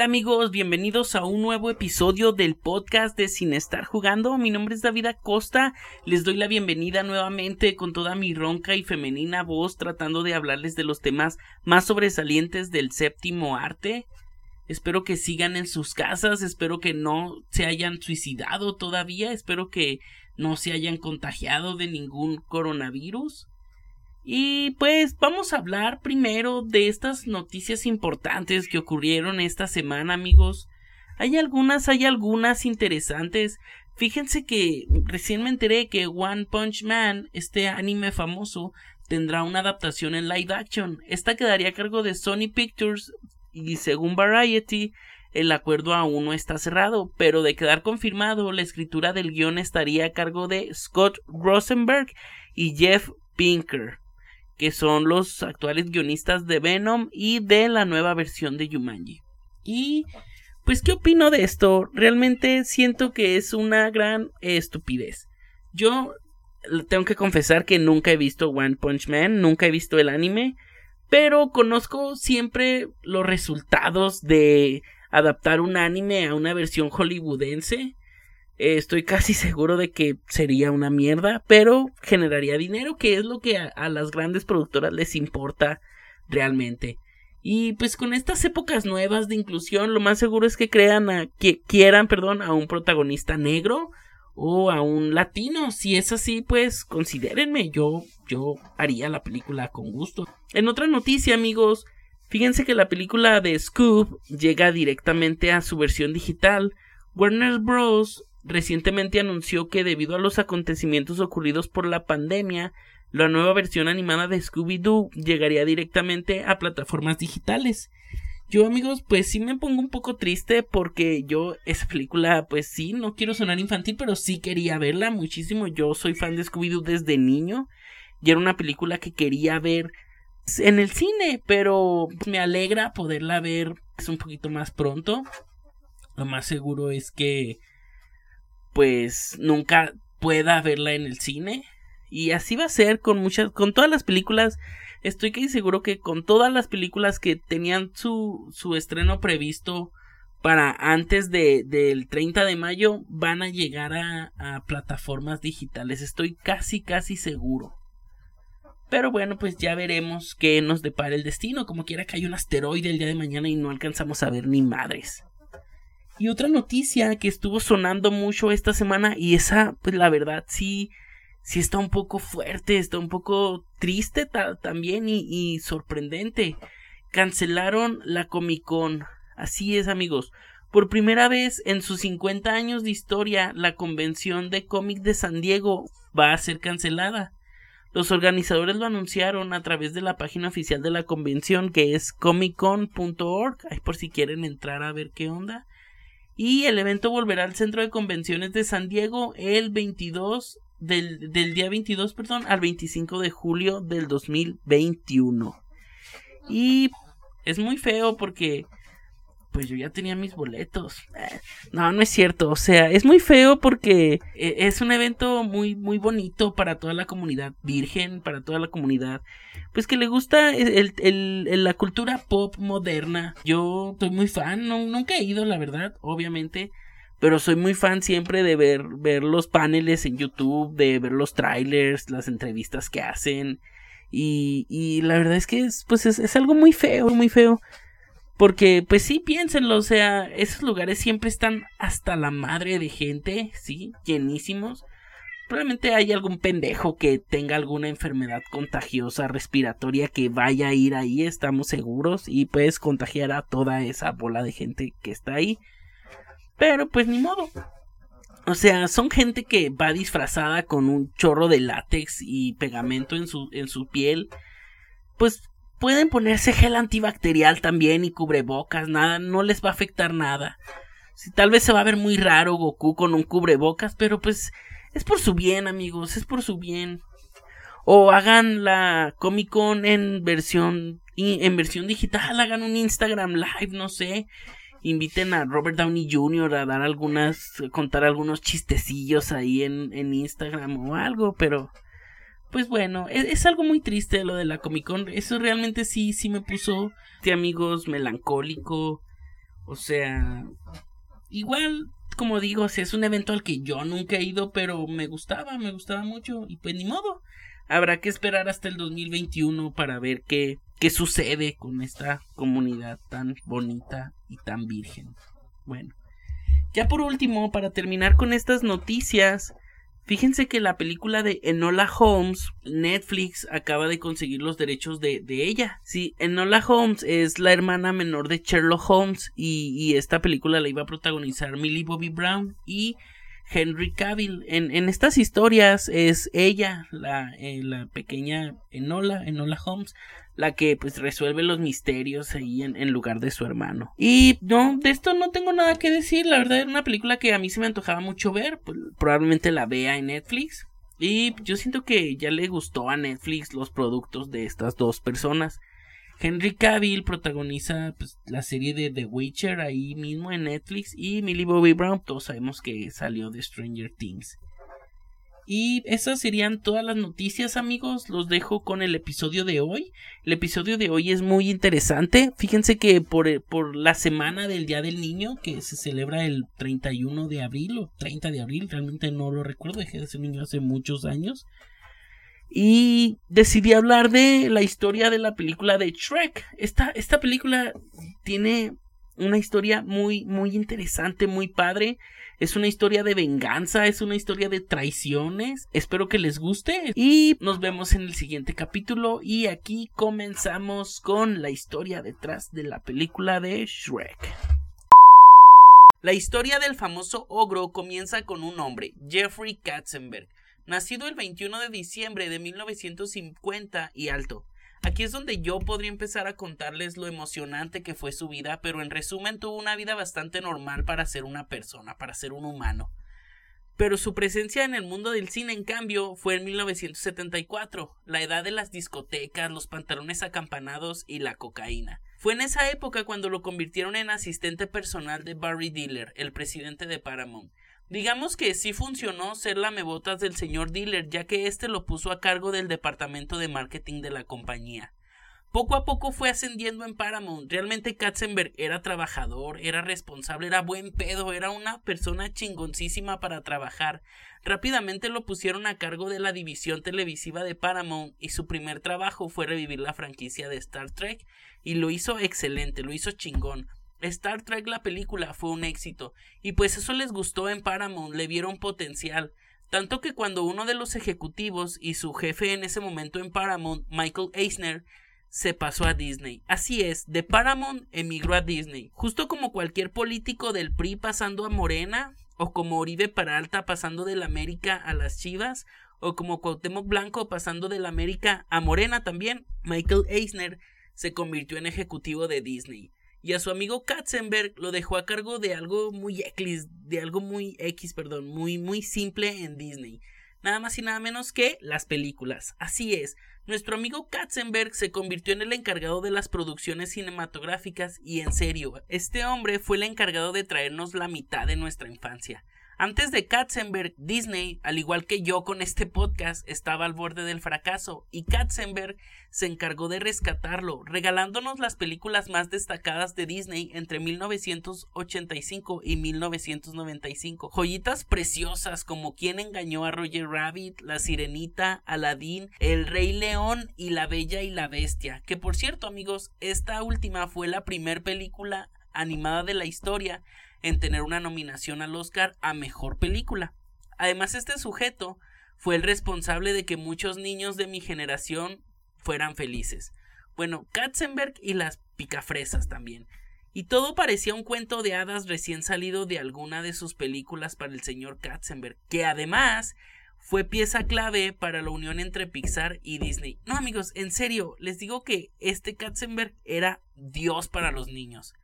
Hola amigos, bienvenidos a un nuevo episodio del podcast de Sin Estar Jugando. Mi nombre es David Acosta, les doy la bienvenida nuevamente con toda mi ronca y femenina voz tratando de hablarles de los temas más sobresalientes del séptimo arte. Espero que sigan en sus casas, espero que no se hayan suicidado todavía, espero que no se hayan contagiado de ningún coronavirus. Y pues vamos a hablar primero de estas noticias importantes que ocurrieron esta semana, amigos. Hay algunas, hay algunas interesantes. Fíjense que recién me enteré que One Punch Man, este anime famoso, tendrá una adaptación en live action. Esta quedaría a cargo de Sony Pictures y según Variety, el acuerdo aún no está cerrado, pero de quedar confirmado, la escritura del guion estaría a cargo de Scott Rosenberg y Jeff Pinker que son los actuales guionistas de Venom y de la nueva versión de Jumanji. Y pues, ¿qué opino de esto? Realmente siento que es una gran estupidez. Yo tengo que confesar que nunca he visto One Punch Man, nunca he visto el anime, pero conozco siempre los resultados de adaptar un anime a una versión hollywoodense estoy casi seguro de que sería una mierda, pero generaría dinero, que es lo que a, las grandes productoras les importa realmente. Y pues con estas épocas nuevas de inclusión, lo más seguro es que crean a, que quieran, perdón, a un protagonista negro o a un latino. Si es así, pues considérenme, yo yo haría la película con gusto. En otra noticia, amigos, fíjense que la película de Scoob llega directamente a su versión digital. Warner Bros recientemente anunció que debido a los acontecimientos ocurridos por la pandemia, la nueva versión animada de Scooby-Doo llegaría directamente a plataformas digitales. Yo amigos, pues sí me pongo un poco triste porque yo esa película, pues sí, no quiero sonar infantil, pero sí quería verla muchísimo. Yo soy fan de Scooby-Doo desde niño y era una película que quería ver en el cine, pero me alegra poderla ver un poquito más pronto. Lo más seguro es que pues nunca pueda verla en el cine. Y así va a ser con muchas, con todas las películas. Estoy casi seguro que con todas las películas que tenían su, su estreno previsto para antes de, del 30 de mayo van a llegar a, plataformas digitales. Estoy casi, casi seguro. Pero bueno, pues ya veremos qué nos depara el destino. Como quiera que haya un asteroide el día de mañana y no alcanzamos a ver ni madres. Y otra noticia que estuvo sonando mucho esta semana y esa, pues la verdad sí, sí está un poco fuerte, está un poco triste también y, y sorprendente. Cancelaron la Comic Con. Así es amigos. Por primera vez en sus 50 años de historia, la convención de cómic de San Diego va a ser cancelada. Los organizadores lo anunciaron a través de la página oficial de la convención que es comiccon.org. Ahí por si quieren entrar a ver qué onda. Y el evento volverá al centro de convenciones de San Diego el 22 del, del día 22, perdón, al 25 de julio del 2021. Y es muy feo porque pues yo ya tenía mis boletos. Eh, no, no es cierto. O sea, es muy feo porque eh, es un evento muy, muy bonito para toda la comunidad virgen, para toda la comunidad, pues que le gusta el, la cultura pop moderna. Yo soy muy fan, no, nunca he ido, la verdad, obviamente. Pero soy muy fan siempre de ver, ver los paneles en YouTube, de ver los trailers, las entrevistas que hacen. Y, y la verdad es que es, pues es, es algo muy feo, muy feo. Porque, pues sí, piénsenlo, o sea, esos lugares siempre están hasta la madre de gente, sí, llenísimos. Probablemente hay algún pendejo que tenga alguna enfermedad contagiosa respiratoria que vaya a ir ahí, estamos seguros, y puedes contagiar a toda esa bola de gente que está ahí. Pero pues ni modo. O sea, son gente que va disfrazada con un chorro de látex y pegamento en su, en su piel. Pues Pueden ponerse gel antibacterial también y cubrebocas, nada, no les va a afectar nada. Si tal vez se va a ver muy raro Goku con un cubrebocas, pero pues es por su bien, amigos, es por su bien. O hagan la Comic Con en versión en versión digital, hagan un Instagram Live, no sé. Inviten a Robert Downey Jr. a dar algunas, contar algunos chistecillos ahí en, en Instagram o algo, pero pues bueno, e-, es, algo muy triste lo de la Comic Con. Eso realmente sí, sí me puso de amigos melancólico. O sea, igual, como digo, es un evento al que yo nunca he ido, pero me gustaba, me gustaba mucho. Y pues ni modo. Habrá que esperar hasta el 2021 para ver qué, qué sucede con esta comunidad tan bonita y tan virgen. Bueno, ya por último, para terminar con estas noticias, Fíjense que la película de Enola Holmes, Netflix acaba de conseguir los derechos de, ella. Sí, Enola Holmes es la hermana menor de Sherlock Holmes y, y, esta película la iba a protagonizar Millie Bobby Brown y Henry Cavill. En, en estas historias es ella, la, eh, la pequeña Enola, Enola Holmes, la que pues resuelve los misterios ahí en, lugar de su hermano. Y no, de esto no tengo nada que decir, la verdad era una película que a mí se me antojaba mucho ver, pues, probablemente la vea en Netflix. Y yo siento que ya le gustó a Netflix los productos de estas dos personas. Henry Cavill protagoniza pues, la serie de The Witcher ahí mismo en Netflix y Millie Bobby Brown todos sabemos que salió de Stranger Things. Y esas serían todas las noticias, amigos. Los dejo con el episodio de hoy. El episodio de hoy es muy interesante. Fíjense que por, por la semana del Día del Niño, que se celebra el 31 de abril o 30 de abril, realmente no lo recuerdo, dejé de ser niño hace muchos años. Y decidí hablar de la historia de la película de Shrek. Esta, esta película tiene una historia muy, muy interesante, muy padre. Es una historia de venganza, es una historia de traiciones. Espero que les guste y nos vemos en el siguiente capítulo y aquí comenzamos con la historia detrás de la película de Shrek. La historia del famoso ogro comienza con un hombre, Jeffrey Katzenberg, nacido el 21 de diciembre de 1950 y alto. Aquí es donde yo podría empezar a contarles lo emocionante que fue su vida, pero en resumen tuvo una vida bastante normal para ser una persona, para ser un humano. Pero su presencia en el mundo del cine, en cambio, fue en 1974, la edad de las discotecas, los pantalones acampanados y la cocaína. Fue en esa época cuando lo convirtieron en asistente personal de Barry Diller, el presidente de Paramount, Digamos que sí funcionó ser la mebotas del señor Diller, ya que éste lo puso a cargo del departamento de marketing de la compañía. Poco a poco fue ascendiendo en Paramount. Realmente Katzenberg era trabajador, era responsable, era buen pedo, era una persona chingoncísima para trabajar. Rápidamente lo pusieron a cargo de la división televisiva de Paramount y su primer trabajo fue revivir la franquicia de Star Trek y lo hizo excelente, lo hizo chingón. Star Trek la película fue un éxito, y pues eso les gustó en Paramount, le vieron potencial, tanto que cuando uno de los ejecutivos y su jefe en ese momento en Paramount, Michael Eisner, se pasó a Disney. Así es, de Paramount emigró a Disney. Justo como cualquier político del PRI pasando a Morena, o como Oribe Peralta pasando de la América a las Chivas, o como Cuauhtémoc Blanco pasando de la América a Morena también, Michael Eisner se convirtió en ejecutivo de Disney y a su amigo Katzenberg lo dejó a cargo de algo muy X, de algo muy X, perdón, muy muy simple en Disney. Nada más y nada menos que las películas. Así es, nuestro amigo Katzenberg se convirtió en el encargado de las producciones cinematográficas y en serio, este hombre fue el encargado de traernos la mitad de nuestra infancia. Antes de Katzenberg, Disney, al igual que yo con este podcast, estaba al borde del fracaso y Katzenberg se encargó de rescatarlo, regalándonos las películas más destacadas de Disney entre 1985 y 1995. Joyitas preciosas como Quien engañó a Roger Rabbit, La Sirenita, Aladdin, El Rey León y La Bella y la Bestia. Que por cierto, amigos, esta última fue la primer película animada de la historia en tener una nominación al Oscar a Mejor Película. Además, este sujeto fue el responsable de que muchos niños de mi generación fueran felices. Bueno, Katzenberg y las picafresas también. Y todo parecía un cuento de hadas recién salido de alguna de sus películas para el señor Katzenberg, que además fue pieza clave para la unión entre Pixar y Disney. No amigos, en serio, les digo que este Katzenberg era Dios para los niños.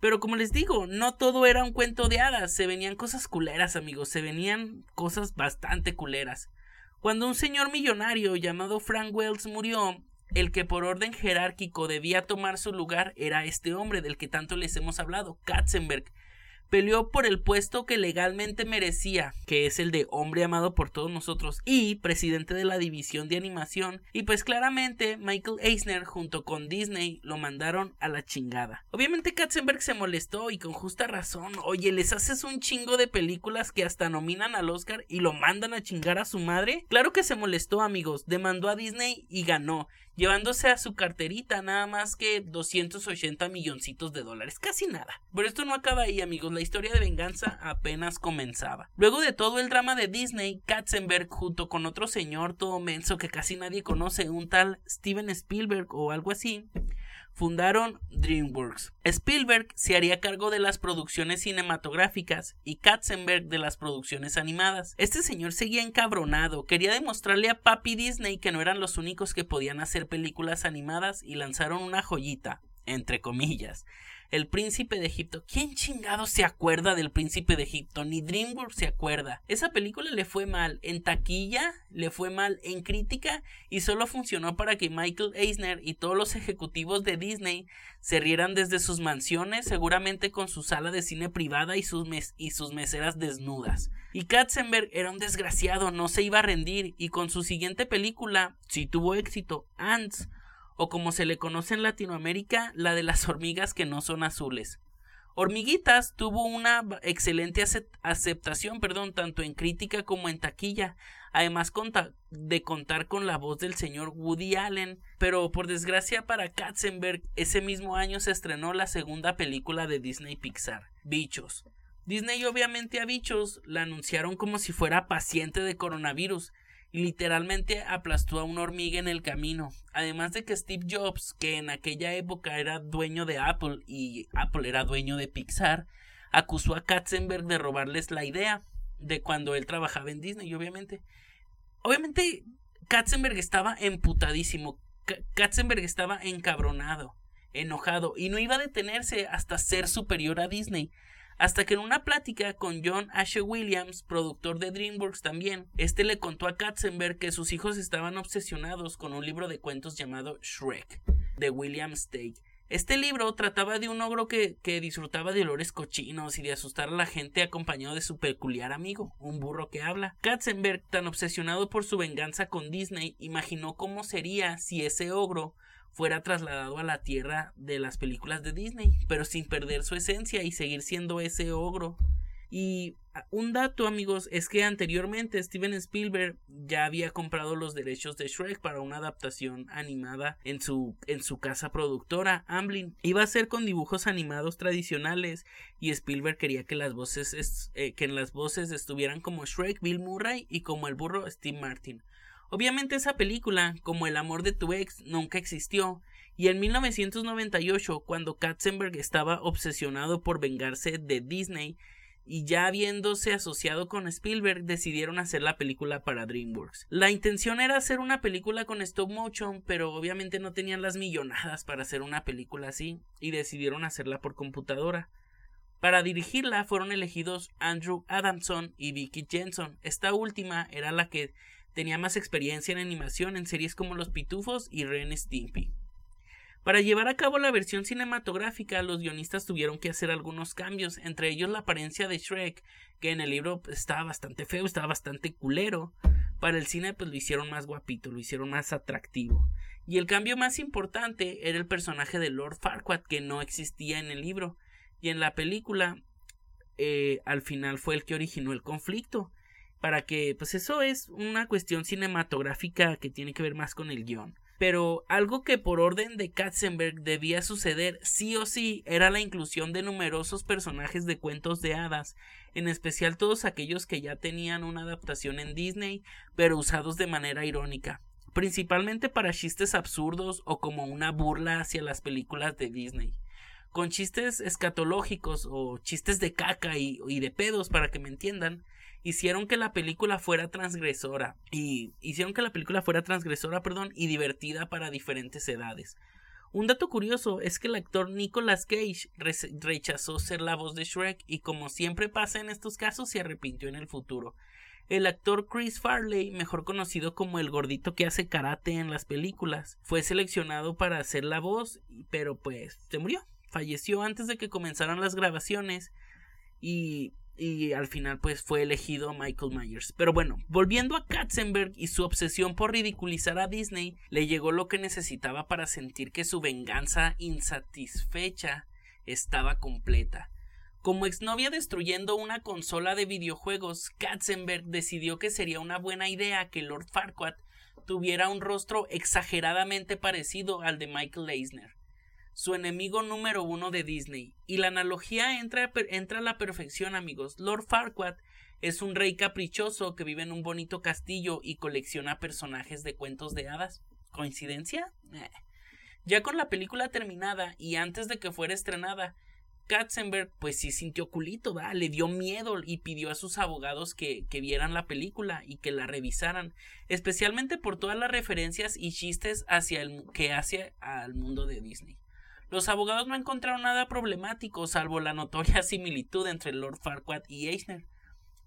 Pero como les digo, no todo era un cuento de hadas, se venían cosas culeras, amigos, se venían cosas bastante culeras. Cuando un señor millonario llamado Frank Wells murió, el que por orden jerárquico debía tomar su lugar era este hombre del que tanto les hemos hablado, Katzenberg. Peleó por el puesto que legalmente merecía, que es el de hombre amado por todos nosotros y presidente de la división de animación, y pues claramente Michael Eisner junto con Disney lo mandaron a la chingada. Obviamente Katzenberg se molestó y con justa razón, oye, les haces un chingo de películas que hasta nominan al Oscar y lo mandan a chingar a su madre. Claro que se molestó amigos, demandó a Disney y ganó, llevándose a su carterita nada más que 280 milloncitos de dólares, casi nada. Pero esto no acaba ahí amigos, la historia de venganza apenas comenzaba. Luego de todo el drama de Disney, Katzenberg junto con otro señor todo menso que casi nadie conoce, un tal Steven Spielberg o algo así, fundaron DreamWorks. Spielberg se haría cargo de las producciones cinematográficas y Katzenberg de las producciones animadas. Este señor seguía encabronado, quería demostrarle a Papi Disney que no eran los únicos que podían hacer películas animadas y lanzaron una joyita, entre comillas, el príncipe de Egipto. ¿Quién chingado se acuerda del príncipe de Egipto? Ni DreamWorks se acuerda. Esa película le fue mal en taquilla, le fue mal en crítica y solo funcionó para que Michael Eisner y todos los ejecutivos de Disney se rieran desde sus mansiones, seguramente con su sala de cine privada y sus, meseras desnudas. Y Katzenberg era un desgraciado, no se iba a rendir y con su siguiente película, si tuvo éxito, Ants, o como se le conoce en Latinoamérica, la de las hormigas que no son azules. Hormiguitas tuvo una excelente aceptación, perdón, tanto en crítica como en taquilla, además de contar con la voz del señor Woody Allen, pero por desgracia para Katzenberg, ese mismo año se estrenó la segunda película de Disney Pixar, Bichos. Disney obviamente a Bichos la anunciaron como si fuera paciente de coronavirus, literalmente aplastó a una hormiga en el camino. Además de que Steve Jobs, que en aquella época era dueño de Apple y Apple era dueño de Pixar, acusó a Katzenberg de robarles la idea de cuando él trabajaba en Disney, obviamente. Obviamente, Katzenberg estaba emputadísimo. Katzenberg estaba encabronado, enojado, y no iba a detenerse hasta ser superior a Disney. Hasta que en una plática con John Ashe Williams, productor de DreamWorks también, este le contó a Katzenberg que sus hijos estaban obsesionados con un libro de cuentos llamado Shrek, de William Steig. Este libro trataba de un ogro que, que, disfrutaba de olores cochinos y de asustar a la gente acompañado de su peculiar amigo, un burro que habla. Katzenberg, tan obsesionado por su venganza con Disney, imaginó cómo sería si ese ogro fuera trasladado a la tierra de las películas de Disney, pero sin perder su esencia y seguir siendo ese ogro. Y ah, un dato, amigos, es que anteriormente Steven Spielberg ya había comprado los derechos de Shrek para una adaptación animada en su, en su casa productora, Amblin. Iba a ser con dibujos animados tradicionales y Spielberg quería que las voces, eh, que en las voces estuvieran como Shrek, Bill Murray y como el burro Steve Martin. Obviamente esa película, como El amor de tu ex, nunca existió, y en 1998, cuando Katzenberg estaba obsesionado por vengarse de Disney, y ya habiéndose asociado con Spielberg, decidieron hacer la película para DreamWorks. La intención era hacer una película con stop motion, pero obviamente no tenían las millonadas para hacer una película así, y decidieron hacerla por computadora. Para dirigirla fueron elegidos Andrew Adamson y Vicky Jensen. Esta última era la que Tenía más experiencia en animación en series como Los Pitufos y Ren Stimpy. Para llevar a cabo la versión cinematográfica, los guionistas tuvieron que hacer algunos cambios, entre ellos la apariencia de Shrek, que en el libro estaba bastante feo, estaba bastante culero. Para el cine pues lo hicieron más guapito, lo hicieron más atractivo. Y el cambio más importante era el personaje de Lord Farquaad, que no existía en el libro. Y en la película, eh, al final fue el que originó el conflicto para que, pues eso es una cuestión cinematográfica que tiene que ver más con el guion. Pero algo que por orden de Katzenberg debía suceder sí o sí era la inclusión de numerosos personajes de cuentos de hadas, en especial todos aquellos que ya tenían una adaptación en Disney, pero usados de manera irónica, principalmente para chistes absurdos o como una burla hacia las películas de Disney con chistes escatológicos o chistes de caca y, y, de pedos para que me entiendan, hicieron que la película fuera transgresora y hicieron que la película fuera transgresora, perdón, y divertida para diferentes edades. Un dato curioso es que el actor Nicolas Cage rechazó ser la voz de Shrek y como siempre pasa en estos casos se arrepintió en el futuro. El actor Chris Farley, mejor conocido como el gordito que hace karate en las películas, fue seleccionado para hacer la voz, pero pues se murió. Falleció antes de que comenzaran las grabaciones y, y al final pues fue elegido Michael Myers. Pero bueno, volviendo a Katzenberg y su obsesión por ridiculizar a Disney, le llegó lo que necesitaba para sentir que su venganza insatisfecha estaba completa. Como exnovia destruyendo una consola de videojuegos, Katzenberg decidió que sería una buena idea que Lord Farquaad tuviera un rostro exageradamente parecido al de Michael Eisner, su enemigo número uno de Disney. Y la analogía entra, entra a la perfección, amigos. Lord Farquaad es un rey caprichoso que vive en un bonito castillo y colecciona personajes de cuentos de hadas. ¿Coincidencia? Eh. Ya con la película terminada y antes de que fuera estrenada, Katzenberg pues sí sintió culito, ¿va? le dio miedo y pidió a sus abogados que, que, vieran la película y que la revisaran, especialmente por todas las referencias y chistes hacia el, que hace al mundo de Disney. Los abogados no encontraron nada problemático salvo la notoria similitud entre Lord Farquaad y Eisner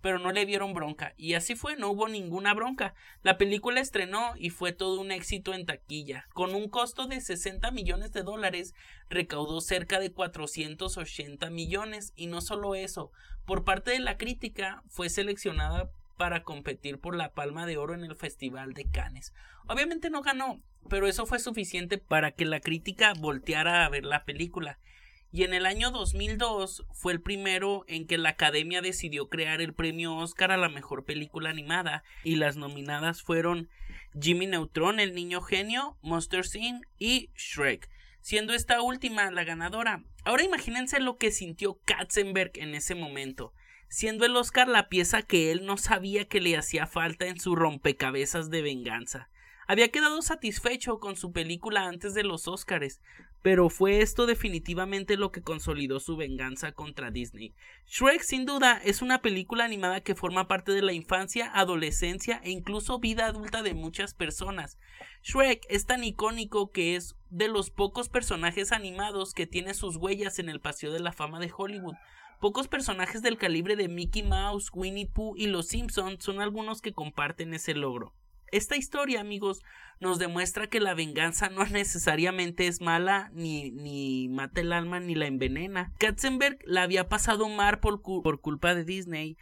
pero no le dieron bronca. Y así fue, no hubo ninguna bronca. La película estrenó y fue todo un éxito en taquilla. Con un costo de 60 millones de dólares, recaudó cerca de 480 millones. Y no solo eso, por parte de la crítica, fue seleccionada para competir por la Palma de Oro en el Festival de Cannes. Obviamente no ganó, pero eso fue suficiente para que la crítica volteara a ver la película y en el año 2002 fue el primero en que la Academia decidió crear el premio Oscar a la mejor película animada y las nominadas fueron Jimmy Neutron, el niño genio, Monster Scene y Shrek, siendo esta última la ganadora. Ahora imagínense lo que sintió Katzenberg en ese momento, siendo el Oscar la pieza que él no sabía que le hacía falta en su rompecabezas de venganza. Había quedado satisfecho con su película antes de los Oscars, pero fue esto definitivamente lo que consolidó su venganza contra Disney. Shrek sin duda es una película animada que forma parte de la infancia, adolescencia e incluso vida adulta de muchas personas. Shrek es tan icónico que es de los pocos personajes animados que tiene sus huellas en el Paseo de la Fama de Hollywood. Pocos personajes del calibre de Mickey Mouse, Winnie Pooh y Los Simpsons son algunos que comparten ese logro. Esta historia, amigos, nos demuestra que la venganza no necesariamente es mala, ni, ni mata el alma, ni la envenena. Katzenberg la había pasado mal por, por culpa de Disney,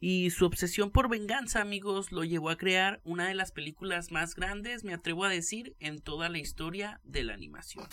y su obsesión por venganza, amigos, lo llevó a crear una de las películas más grandes, me atrevo a decir, en toda la historia de la animación.